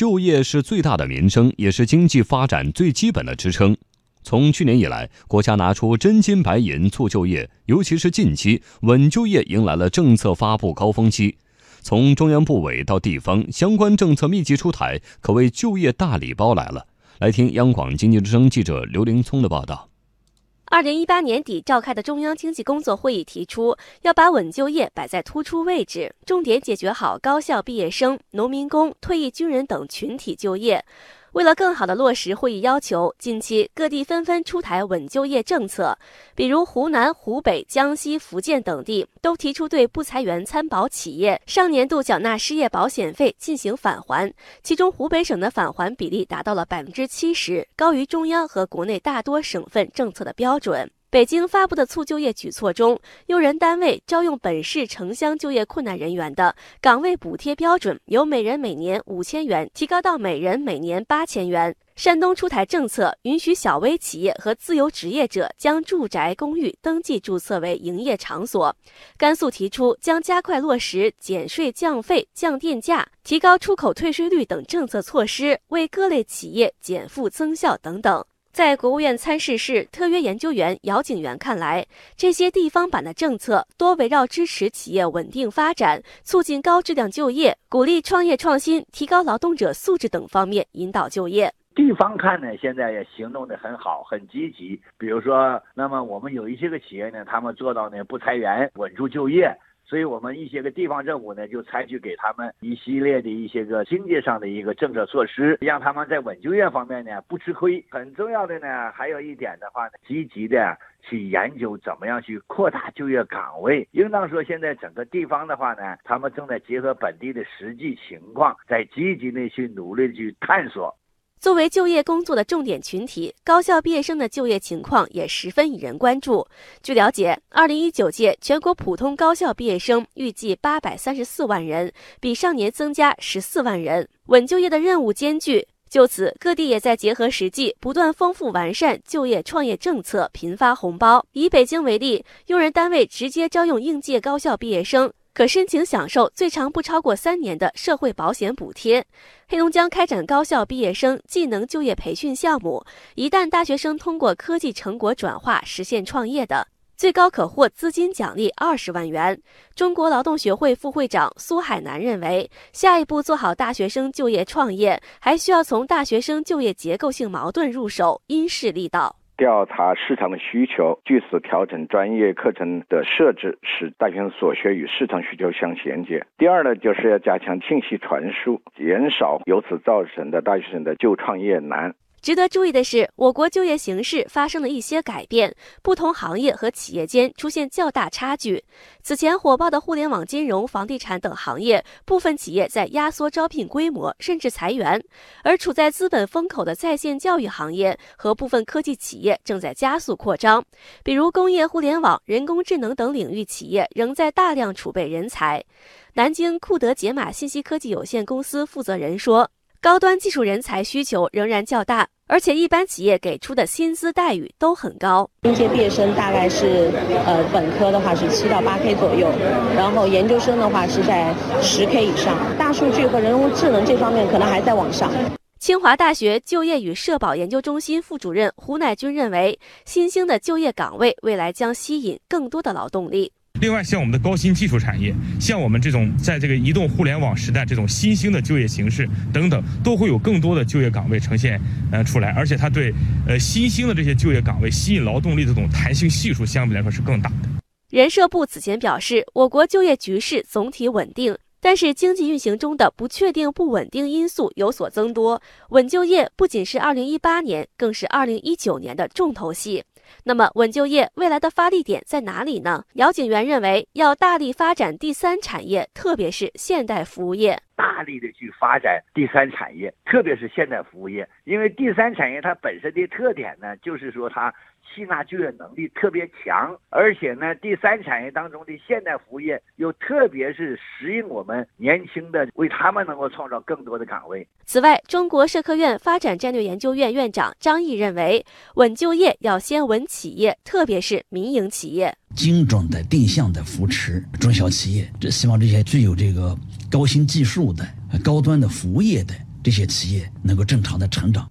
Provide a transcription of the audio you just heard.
就业是最大的民生，也是经济发展最基本的支撑。从去年以来，国家拿出真金白银促就业，尤其是近期，稳就业迎来了政策发布高峰期。从中央部委到地方，相关政策密集出台，可谓就业大礼包来了。来听央广经济之声记者刘林聪的报道。二零一八年底召开的中央经济工作会议提出，要把稳就业摆在突出位置，重点解决好高校毕业生、农民工、退役军人等群体就业。为了更好地落实会议要求，近期各地纷纷出台稳就业政策，比如湖南、湖北、江西、福建等地都提出对不裁员参保企业上年度缴纳失业保险费进行返还，其中湖北省的返还比例达到了百分之七十，高于中央和国内大多省份政策的标准。北京发布的促就业举措中，用人单位招用本市城乡就业困难人员的岗位补贴标准由每人每年五千元提高到每人每年八千元。山东出台政策，允许小微企业和自由职业者将住宅、公寓登记注册为营业场所。甘肃提出将加快落实减税降费、降电价、提高出口退税率等政策措施，为各类企业减负增效等等。在国务院参事室特约研究员姚景元看来，这些地方版的政策多围绕支持企业稳定发展、促进高质量就业、鼓励创业创新、提高劳动者素质等方面引导就业。地方看呢，现在也行动的很好，很积极。比如说，那么我们有一些个企业呢，他们做到呢不裁员，稳住就业。所以我们一些个地方政府呢，就采取给他们一系列的一些个经济上的一个政策措施，让他们在稳就业方面呢不吃亏。很重要的呢，还有一点的话呢，积极的去研究怎么样去扩大就业岗位。应当说，现在整个地方的话呢，他们正在结合本地的实际情况，在积极的去努力去探索。作为就业工作的重点群体，高校毕业生的就业情况也十分引人关注。据了解，二零一九届全国普通高校毕业生预计八百三十四万人，比上年增加十四万人。稳就业的任务艰巨，就此各地也在结合实际，不断丰富完善就业创业政策，频发红包。以北京为例，用人单位直接招用应届高校毕业生。可申请享受最长不超过三年的社会保险补贴。黑龙江开展高校毕业生技能就业培训项目，一旦大学生通过科技成果转化实现创业的，最高可获资金奖励二十万元。中国劳动学会副会长苏海南认为，下一步做好大学生就业创业，还需要从大学生就业结构性矛盾入手，因势利导。调查市场的需求，据此调整专业课程的设置，使大学生所学与市场需求相衔接。第二呢，就是要加强信息传输，减少由此造成的大学生的就创业难。值得注意的是，我国就业形势发生了一些改变，不同行业和企业间出现较大差距。此前火爆的互联网金融、房地产等行业，部分企业在压缩招聘规模，甚至裁员；而处在资本风口的在线教育行业和部分科技企业正在加速扩张，比如工业互联网、人工智能等领域企业仍在大量储备人才。南京库德解码信息科技有限公司负责人说。高端技术人才需求仍然较大，而且一般企业给出的薪资待遇都很高。应届毕业生大概是，呃，本科的话是七到八 K 左右，然后研究生的话是在十 K 以上。大数据和人工智能这方面可能还在往上。清华大学就业与社保研究中心副主任胡乃军认为，新兴的就业岗位未来将吸引更多的劳动力。另外，像我们的高新技术产业，像我们这种在这个移动互联网时代这种新兴的就业形式等等，都会有更多的就业岗位呈现呃出来，而且它对呃新兴的这些就业岗位吸引劳动力的这种弹性系数相比来说是更大的。人社部此前表示，我国就业局势总体稳定，但是经济运行中的不确定、不稳定因素有所增多，稳就业不仅是二零一八年，更是二零一九年的重头戏。那么稳就业未来的发力点在哪里呢？姚景元认为，要大力发展第三产业，特别是现代服务业，大力的去发展第三产业，特别是现代服务业，因为第三产业它本身的特点呢，就是说它。吸纳就业能力特别强，而且呢，第三产业当中的现代服务业又特别是适应我们年轻的，为他们能够创造更多的岗位。此外，中国社科院发展战略研究院院长张毅认为，稳就业要先稳企业，特别是民营企业，精准的定向的扶持中小企业，这希望这些具有这个高新技术的、高端的服务业的。这些企业能够正常的成长。